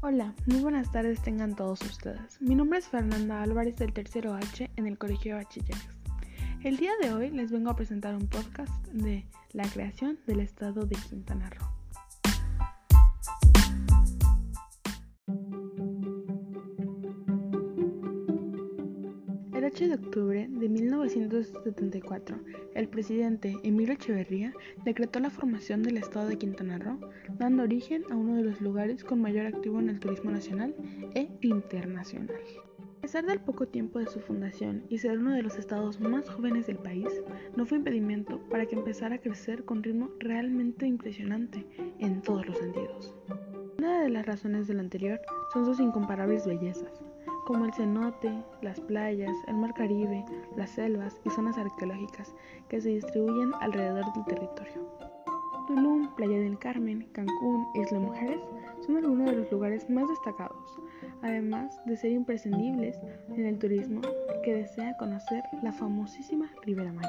Hola, muy buenas tardes tengan todos ustedes. Mi nombre es Fernanda Álvarez del tercero H en el Colegio de Bachilleres. El día de hoy les vengo a presentar un podcast de la creación del estado de Quintana Roo. 8 de octubre de 1974, el presidente Emilio Echeverría decretó la formación del estado de Quintana Roo, dando origen a uno de los lugares con mayor activo en el turismo nacional e internacional. A pesar del poco tiempo de su fundación y ser uno de los estados más jóvenes del país, no fue impedimento para que empezara a crecer con ritmo realmente impresionante en todos los sentidos. Una de las razones de lo anterior son sus incomparables bellezas, como el cenote, las playas, el mar Caribe, las selvas y zonas arqueológicas que se distribuyen alrededor del territorio. Tulum, Playa del Carmen, Cancún, Isla Mujeres son algunos de los lugares más destacados, además de ser imprescindibles en el turismo que desea conocer la famosísima Ribera Maya.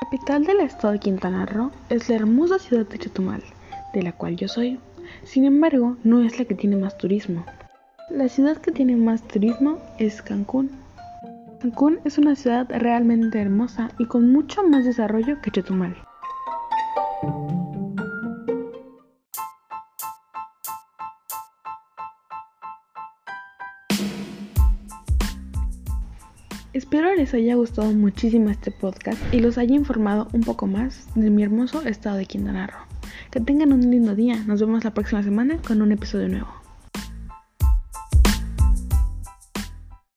La capital del estado de Quintana Roo es la hermosa ciudad de Chetumal, de la cual yo soy. Sin embargo, no es la que tiene más turismo. La ciudad que tiene más turismo es Cancún. Cancún es una ciudad realmente hermosa y con mucho más desarrollo que Chetumal. Espero les haya gustado muchísimo este podcast y los haya informado un poco más de mi hermoso estado de Quintana Roo. Que tengan un lindo día. Nos vemos la próxima semana con un episodio nuevo.